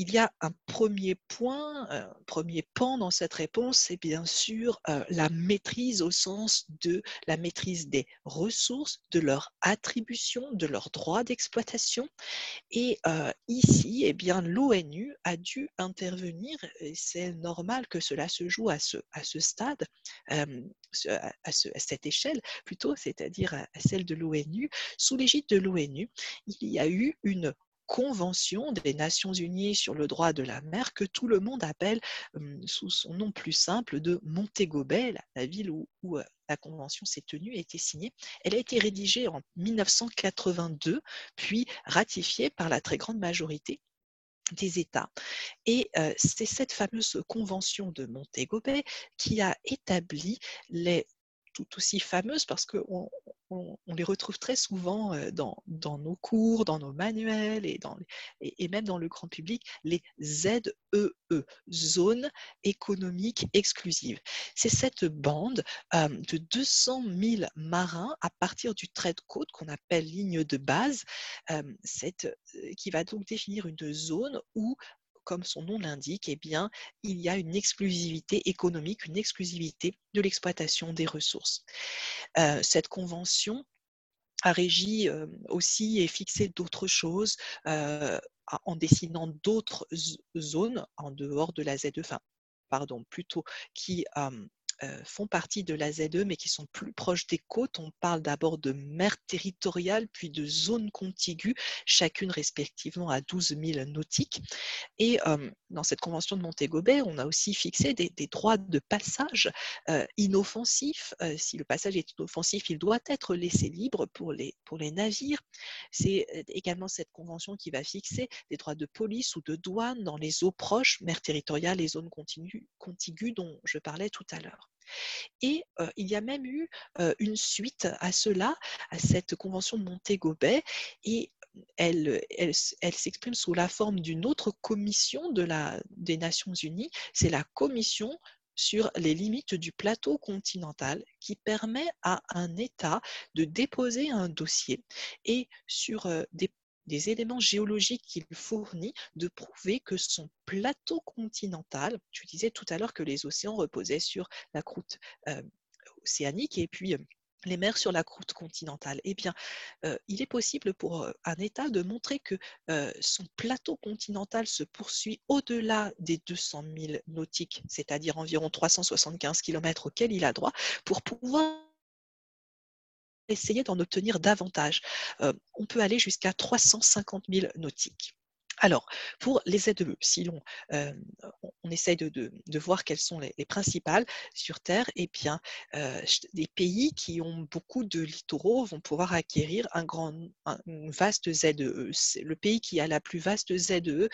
il y a un premier point, un premier pan dans cette réponse, c'est bien sûr la maîtrise au sens de la maîtrise des ressources, de leur attribution, de leurs droits d'exploitation. Et ici, eh bien, l'ONU a dû intervenir, et c'est normal que cela se joue à ce, à ce stade, à, à, cette échelle plutôt, c'est-à-dire à celle de l'ONU. Sous l'égide de l'ONU, il y a eu une Convention des Nations Unies sur le droit de la mer que tout le monde appelle sous son nom plus simple de Montego Bay, la, ville où, la convention s'est tenue et été signée. Elle a été rédigée en 1982, puis ratifiée par la très grande majorité des États. Et c'est cette fameuse convention de Montego Bay qui a établi les aussi fameuses parce qu'on on, les retrouve très souvent dans, dans, nos cours, dans nos manuels et, dans, et, même dans le grand public, les ZEE, e, zones économiques exclusives. C'est cette bande de 200 000 marins à partir du trait de côte qu'on appelle ligne de base, cette, qui va donc définir une zone où comme son nom l'indique, eh bien, il y a une exclusivité économique, une exclusivité de l'exploitation des ressources. Euh, cette convention a régi euh, aussi et fixé d'autres choses euh, en dessinant d'autres zones en dehors de la ZE, enfin, pardon, plutôt qui euh, font partie de la ZE, mais qui sont plus proches des côtes. On parle d'abord de mer territoriale, puis de zones contiguës, chacune respectivement à 12 000 nautiques. Et euh, dans cette convention de Montego on a aussi fixé des, droits de passage euh, inoffensifs. si le passage est inoffensif, il doit être laissé libre pour les, pour les navires. C'est également cette convention qui va fixer des droits de police ou de douane dans les eaux proches, mer territoriale et zones contiguës dont je parlais tout à l'heure. Et il y a même eu une suite à cela, à cette convention de Montego Bay, et elle, elle, s'exprime sous la forme d'une autre commission de la, des Nations Unies, c'est la commission sur les limites du plateau continental qui permet à un État de déposer un dossier et sur des des éléments géologiques qu'il fournit, de prouver que son plateau continental, tu disais tout à l'heure que les océans reposaient sur la croûte euh, océanique et puis euh, les mers sur la croûte continentale. Eh bien, euh, il est possible pour un État de montrer que son plateau continental se poursuit au-delà des 200 000 nautiques, c'est-à-dire environ 375 km auxquels il a droit, pour pouvoir essayer d'en obtenir davantage. Euh, on peut aller jusqu'à 350 000 nautiques. Alors, pour les ZEE, si l'on euh, on essaye de, voir quelles sont les, principales sur Terre, eh bien, euh, des pays qui ont beaucoup de littoraux vont pouvoir acquérir un grand, une vaste ZEE. Le pays qui a la plus vaste ZEE,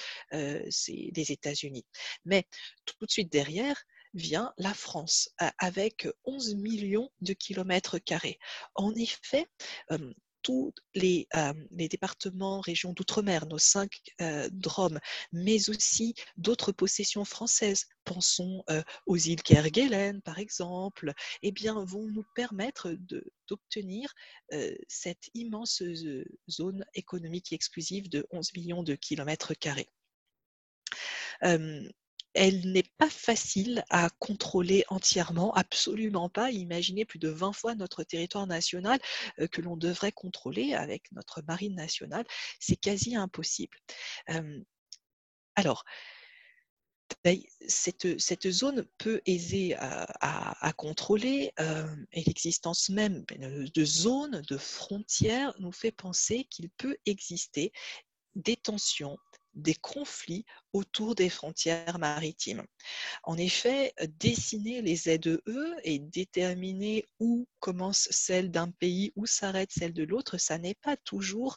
c'est les États-Unis. Mais tout de suite derrière, vient la France avec 11 millions de kilomètres carrés. En effet, tous les, départements, régions d'outre-mer, nos cinq DROM, mais aussi d'autres possessions françaises, pensons aux îles Kerguelen par exemple, eh bien, vont nous permettre d'obtenir cette immense zone économique exclusive de 11 millions de kilomètres carrés elle n'est pas facile à contrôler entièrement, absolument pas. Imaginez plus de 20 fois notre territoire national euh, que l'on devrait contrôler avec notre marine nationale. C'est quasi impossible. alors, cette, zone peu aisée à, contrôler et l'existence même de zones, de frontières nous fait penser qu'il peut exister des tensions, des conflits autour des frontières maritimes. En effet, dessiner les ZEE et déterminer où commence celle d'un pays, où s'arrête celle de l'autre, ça n'est pas toujours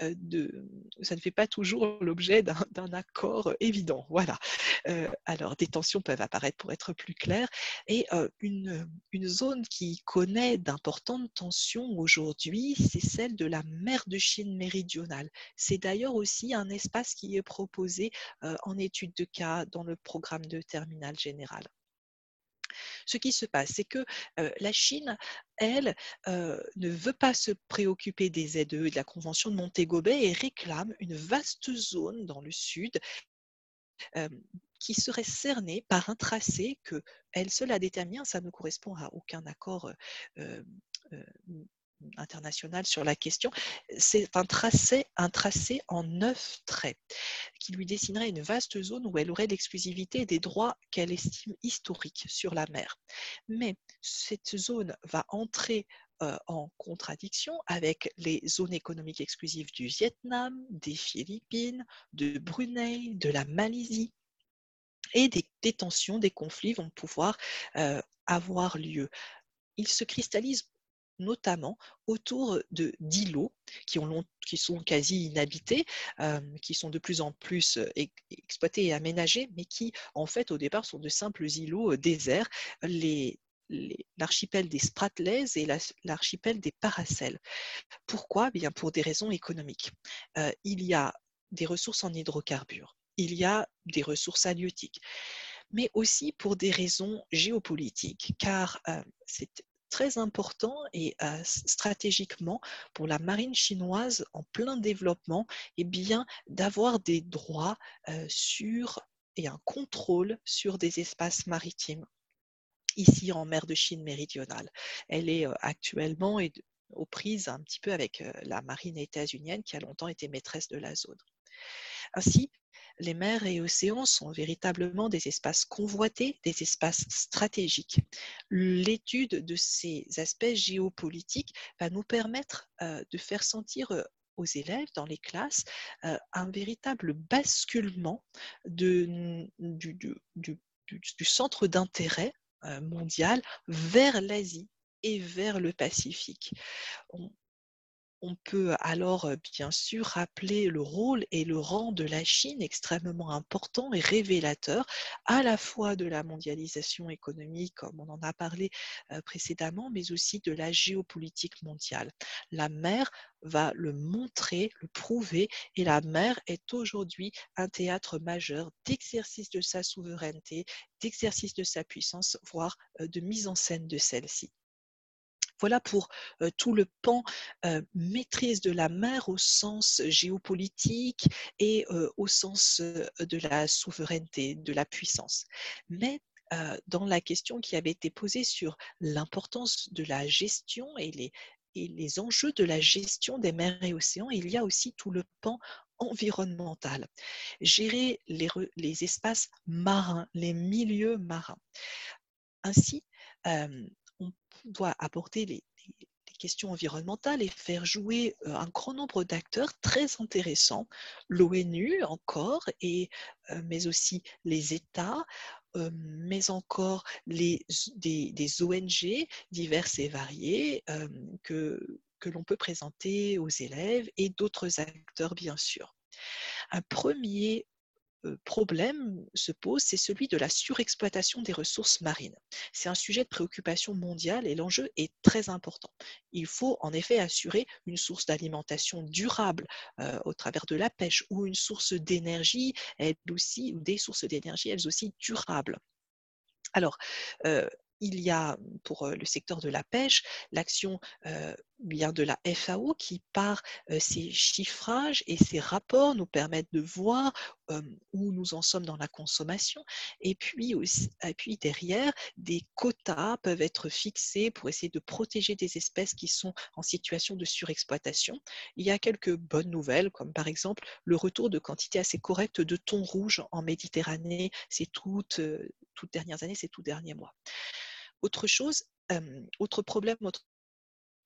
de, ça ne fait pas toujours l'objet d'un accord évident. Voilà. Euh, alors, des tensions peuvent apparaître pour être plus claires. Et euh, une, une, zone qui connaît d'importantes tensions aujourd'hui, c'est celle de la mer de Chine méridionale. C'est d'ailleurs aussi un espace qui est proposé en étude de cas dans le programme de terminal général. Ce qui se passe, c'est que la Chine, elle, ne veut pas se préoccuper des ZE et de la Convention de Montego Bay et réclame une vaste zone dans le sud qui serait cernée par un tracé que elle seule a déterminé, ça ne correspond à aucun accord international sur la question, c'est un tracé, un tracé en neuf traits qui lui dessinerait une vaste zone où elle aurait l'exclusivité des droits qu'elle estime historiques sur la mer. Mais cette zone va entrer en contradiction avec les zones économiques exclusives du Vietnam, des Philippines, de Brunei, de la Malaisie. Et des, tensions, des conflits vont pouvoir avoir lieu. Ils se cristallisent notamment autour de d'îlots qui, sont quasi inhabités, qui sont de plus en plus exploités et aménagés, mais qui en fait au départ sont de simples îlots déserts. Les, l'archipel des Spratlys et l'archipel des Paracels. Pourquoi? Eh Bien Pour des raisons économiques. il y a des ressources en hydrocarbures, il y a des ressources halieutiques, mais aussi pour des raisons géopolitiques, car c'est très important et stratégiquement pour la marine chinoise en plein développement, eh bien d'avoir des droits sur et un contrôle sur des espaces maritimes ici en mer de Chine méridionale. Elle est actuellement aux prises un petit peu avec la marine états-unienne qui a longtemps été maîtresse de la zone. Ainsi, les mers et océans sont véritablement des espaces convoités, des espaces stratégiques. L'étude de ces aspects géopolitiques va nous permettre de faire sentir aux élèves dans les classes un véritable basculement du, centre d'intérêt mondial vers l'Asie et vers le Pacifique. Peut alors bien sûr rappeler le rôle et le rang de la Chine extrêmement important et révélateur à la fois de la mondialisation économique, comme on en a parlé précédemment, mais aussi de la géopolitique mondiale. La mer va le montrer, le prouver, et la mer est aujourd'hui un théâtre majeur d'exercice de sa souveraineté, d'exercice de sa puissance, voire de mise en scène de celle-ci. Voilà pour tout le pan maîtrise de la mer au sens géopolitique et au sens de la souveraineté, de la puissance. Mais dans la question qui avait été posée sur l'importance de la gestion et les, et les enjeux de la gestion des mers et océans, il y a aussi tout le pan environnemental. Gérer les, les espaces marins, les milieux marins. Ainsi, on doit aborder les, questions environnementales et faire jouer un grand nombre d'acteurs très intéressants, l'ONU encore, et, mais aussi les États, mais encore des, ONG diverses et variées que, que l'on peut présenter aux élèves et d'autres acteurs, bien sûr. Un premier problème se pose, c'est celui de la surexploitation des ressources marines. C'est un sujet de préoccupation mondiale et l'enjeu est très important. Il faut en effet assurer une source d'alimentation durable au travers de la pêche ou une source d'énergie, elle aussi, ou des sources d'énergie, elles aussi durables. Alors, il y a pour le secteur de la pêche l'action bien de la FAO qui, par ses chiffrages et ses rapports, nous permettent de voir où nous en sommes dans la consommation. Et puis, aussi, et puis derrière, des quotas peuvent être fixés pour essayer de protéger des espèces qui sont en situation de surexploitation. Il y a quelques bonnes nouvelles, comme par exemple le retour de quantités assez correctes de thon rouge en Méditerranée ces toutes, toutes dernières années, ces tout derniers mois. Autre chose, autre problème, autre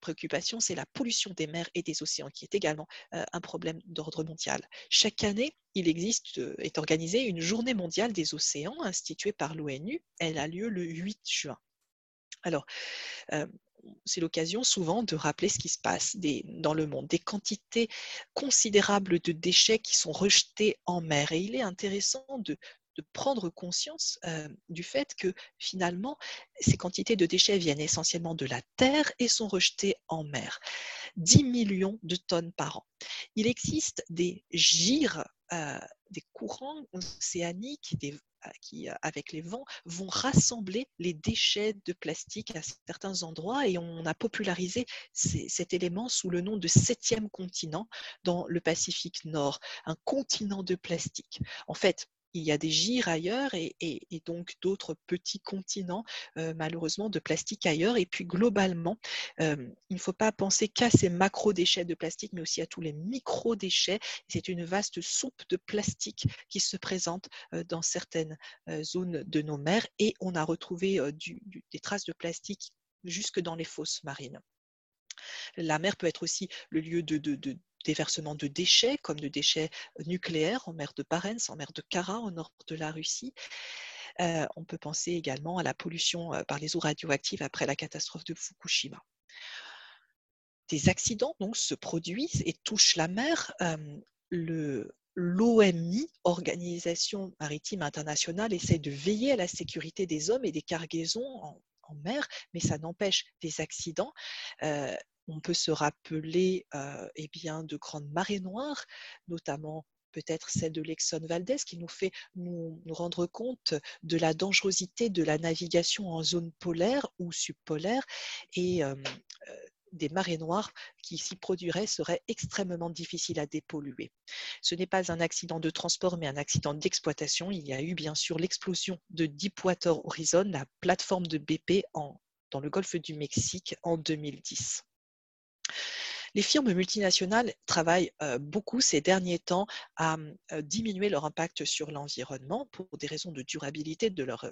préoccupation, c'est la pollution des mers et des océans, qui est également un problème d'ordre mondial. Chaque année, il existe, est organisée une journée mondiale des océans instituée par l'ONU. Elle a lieu le 8 juin. Alors, c'est l'occasion souvent de rappeler ce qui se passe dans le monde, des quantités considérables de déchets qui sont rejetés en mer. Et il est intéressant de, de prendre conscience du fait que finalement, ces quantités de déchets viennent essentiellement de la Terre et sont rejetées en mer. 10 millions de tonnes par an. Il existe des gires, des courants océaniques qui, avec les vents, vont rassembler les déchets de plastique à certains endroits et on a popularisé cet élément sous le nom de septième continent dans le Pacifique Nord, un continent de plastique. En fait, il y a des gires ailleurs et, donc d'autres petits continents, malheureusement, de plastique ailleurs. Et puis globalement, il ne faut pas penser qu'à ces macro-déchets de plastique, mais aussi à tous les micro-déchets. C'est une vaste soupe de plastique qui se présente dans certaines zones de nos mers et on a retrouvé des traces de plastique jusque dans les fosses marines. La mer peut être aussi le lieu de, déversement de déchets, comme de déchets nucléaires en mer de Barents, en mer de Kara, au nord de la Russie. Euh, on peut penser également à la pollution euh, par les eaux radioactives après la catastrophe de Fukushima. Des accidents donc se produisent et touchent la mer. Euh, L'OMI, Organisation maritime internationale, essaie de veiller à la sécurité des hommes et des cargaisons mer, mais ça n'empêche des accidents. on peut se rappeler eh bien, de grandes marées noires, notamment peut-être celle de l'Exxon Valdez, qui nous fait nous, rendre compte de la dangerosité de la navigation en zone polaire ou subpolaire euh, euh, des marées noires qui s'y produiraient seraient extrêmement difficiles à dépolluer. Ce n'est pas un accident de transport, mais un accident d'exploitation. Il y a eu bien sûr l'explosion de Deepwater Horizon, la plateforme de BP dans le golfe du Mexique en 2010. Les firmes multinationales travaillent beaucoup ces derniers temps à diminuer leur impact sur l'environnement pour des raisons de durabilité de leur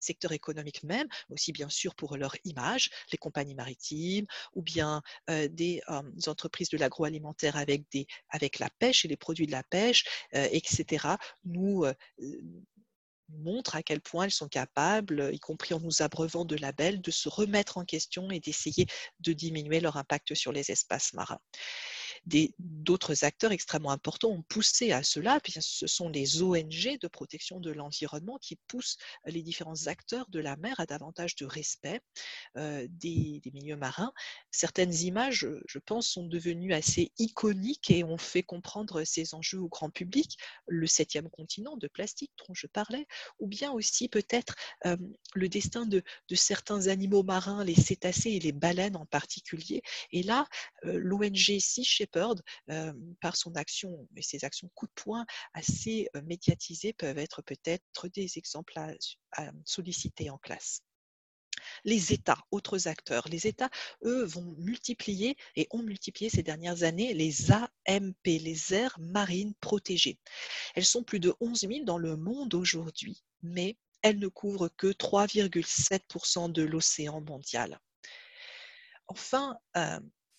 secteur économique même, aussi bien sûr pour leur image, les compagnies maritimes ou bien des entreprises de l'agroalimentaire avec, avec la pêche et les produits de la pêche, etc. Nous montrent à quel point elles sont capables, y compris en nous abreuvant de labels, de se remettre en question et d'essayer de diminuer leur impact sur les espaces marins d'autres acteurs extrêmement importants ont poussé à cela. Puis ce sont les ONG de protection de l'environnement qui poussent les différents acteurs de la mer à davantage de respect euh, des, milieux marins. Certaines images, je pense, sont devenues assez iconiques et ont fait comprendre ces enjeux au grand public. Le septième continent de plastique dont je parlais, ou bien aussi peut-être euh, le destin de, certains animaux marins, les cétacés et les baleines en particulier. Et là, euh, l'ONG Sea Par son action et ses actions coup de poing assez médiatisées, peuvent être peut-être des exemples à, solliciter en classe les États, autres acteurs. Les États, eux, vont multiplier et ont multiplié ces dernières années les AMP, les aires marines protégées. Elles sont plus de 11 000 dans le monde aujourd'hui, mais elles ne couvrent que 3,7% de l'océan mondial. Enfin,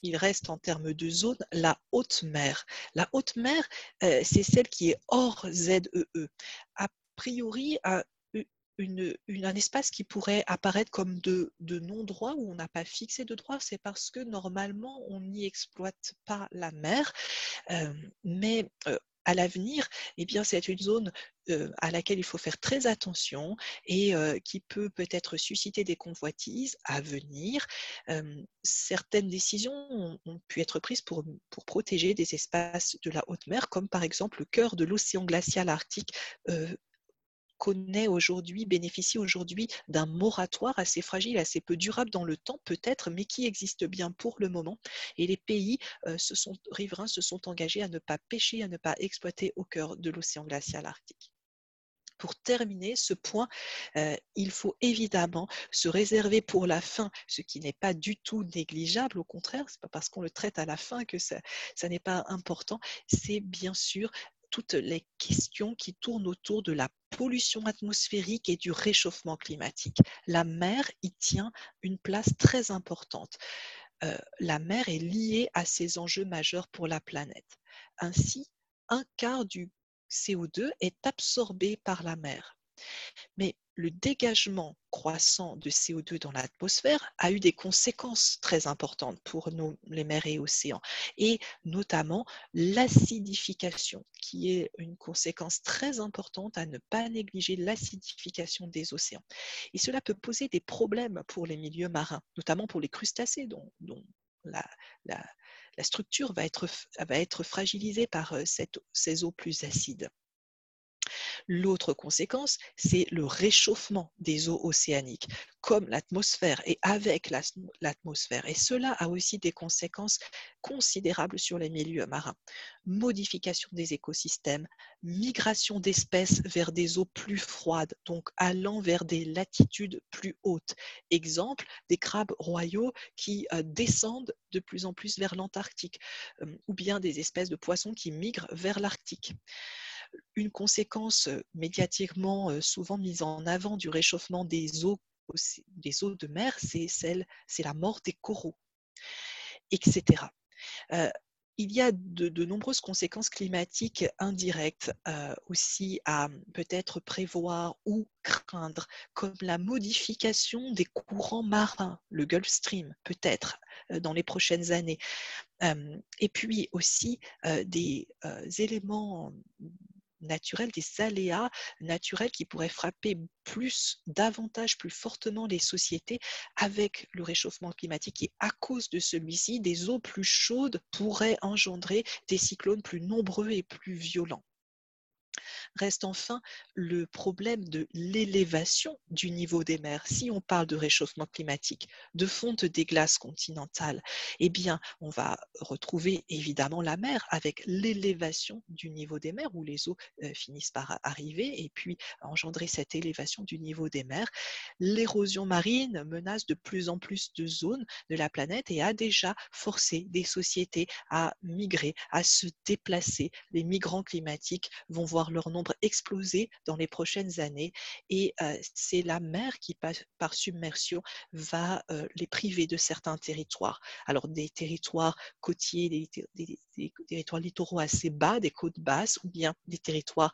il reste en termes de zone la haute mer. La haute mer, euh, c'est celle qui est hors ZEE. E. A priori, un espace qui pourrait apparaître comme de, non-droit où on n'a pas fixé de droit, c'est parce que normalement on n'y exploite pas la mer. Euh, mais euh, à l'avenir, eh bien, c'est une zone à laquelle il faut faire très attention et qui peut peut-être susciter des convoitises à venir. certaines décisions ont, pu être prises pour, pour, protéger des espaces de la haute mer, comme par exemple le cœur de l'océan glacial arctique connaît aujourd'hui, bénéficie aujourd'hui d'un moratoire assez fragile, assez peu durable dans le temps peut-être, mais qui existe bien pour le moment. Et les pays euh, se sont, riverains se sont engagés à ne pas pêcher, à ne pas exploiter au cœur de l'océan glacial arctique pour terminer ce point, euh, il faut évidemment se réserver pour la fin, ce qui n'est pas du tout négligeable, au contraire, c'est pas parce qu'on le traite à la fin que ça, ça n'est pas important, c'est bien sûr toutes les questions qui tournent autour de la pollution atmosphérique et du réchauffement climatique. La mer y tient une place très importante. Euh, la mer est liée à ces enjeux majeurs pour la planète. Ainsi, un quart du CO2 est absorbé par la mer. Mais le dégagement croissant de CO2 dans l'atmosphère a eu des conséquences très importantes pour les mers et océans, et notamment l'acidification, qui est une conséquence très importante à ne pas négliger l'acidification des océans. Et cela peut poser des problèmes pour les milieux marins, notamment pour les crustacés, dont, la, structure va être, fragilisée par euh, ces eaux plus acides. L'autre conséquence, c'est le réchauffement des eaux océaniques, comme l'atmosphère et avec l'atmosphère. Et cela a aussi des conséquences considérables sur les milieux marins. Modification des écosystèmes, migration d'espèces vers des eaux plus froides, donc allant vers des latitudes plus hautes. Exemple, des crabes royaux qui euh, descendent de plus en plus vers l'Antarctique, euh, ou bien des espèces de poissons qui migrent vers l'Arctique une conséquence médiatiquement souvent mise en avant du réchauffement des eaux, des eaux de mer, c'est celle, c'est la mort des coraux. etc il y a de, nombreuses conséquences climatiques indirectes euh, aussi à peut-être prévoir ou craindre, comme la modification des courants marins, le Gulf Stream peut-être euh, dans les prochaines années. et puis aussi euh, des éléments naturels, des aléas naturels qui pourraient frapper plus, davantage, plus fortement les sociétés avec le réchauffement climatique. Et à cause de celui-ci, des eaux plus chaudes pourraient engendrer des cyclones plus nombreux et plus violents. Reste enfin le problème de l'élévation du niveau des mers. Si on parle de réchauffement climatique, de fonte des glaces continentales, eh bien, on va retrouver évidemment la mer avec l'élévation du niveau des mers où les eaux euh, finissent par arriver et puis engendrer cette élévation du niveau des mers. L'érosion marine menace de plus en plus de zones de la planète et a déjà forcé des sociétés à migrer, à se déplacer. Les migrants climatiques vont voir leur nombre exploser dans les prochaines années et c'est la mer qui, par submersion, va les priver de certains territoires. Alors des territoires côtiers, des, territoires littoraux assez bas, des côtes basses, ou bien des territoires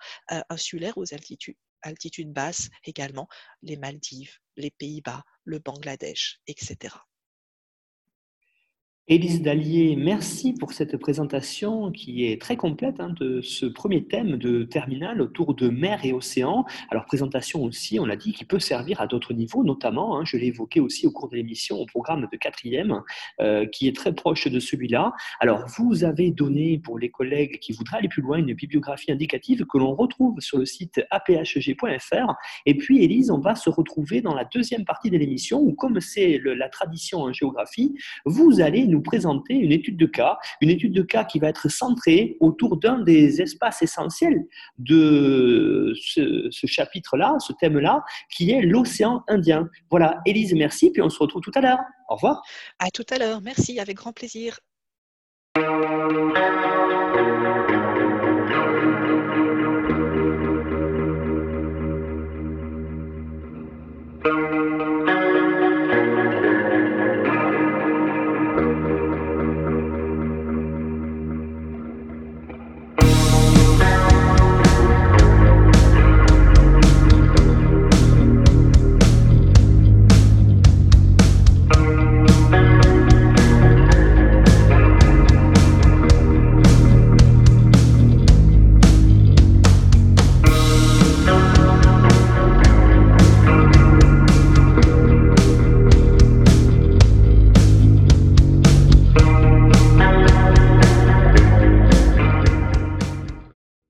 insulaires aux altitudes basses également, les Maldives, les Pays-Bas, le Bangladesh, etc. Élise Dallier, merci pour cette présentation qui est très complète hein, de ce premier thème de terminal autour de mer et océan. Alors présentation aussi, on l'a dit, qui peut servir à d'autres niveaux, notamment, hein, je l'ai évoqué aussi au cours de l'émission, au programme de quatrième, euh, qui est très proche de celui-là. Alors vous avez donné pour les collègues qui voudraient aller plus loin une bibliographie indicative que l'on retrouve sur le site aphg.fr. Et puis Élise, on va se retrouver dans la deuxième partie de l'émission où, comme c'est la tradition en géographie, vous allez nous présenter une étude de cas, une étude de cas qui va être centrée autour d'un des espaces essentiels de ce, ce chapitre-là, ce thème-là, qui est l'océan Indien. Voilà, Élise, merci, puis on se retrouve tout à l'heure. Au revoir. À tout à l'heure, merci, avec grand plaisir.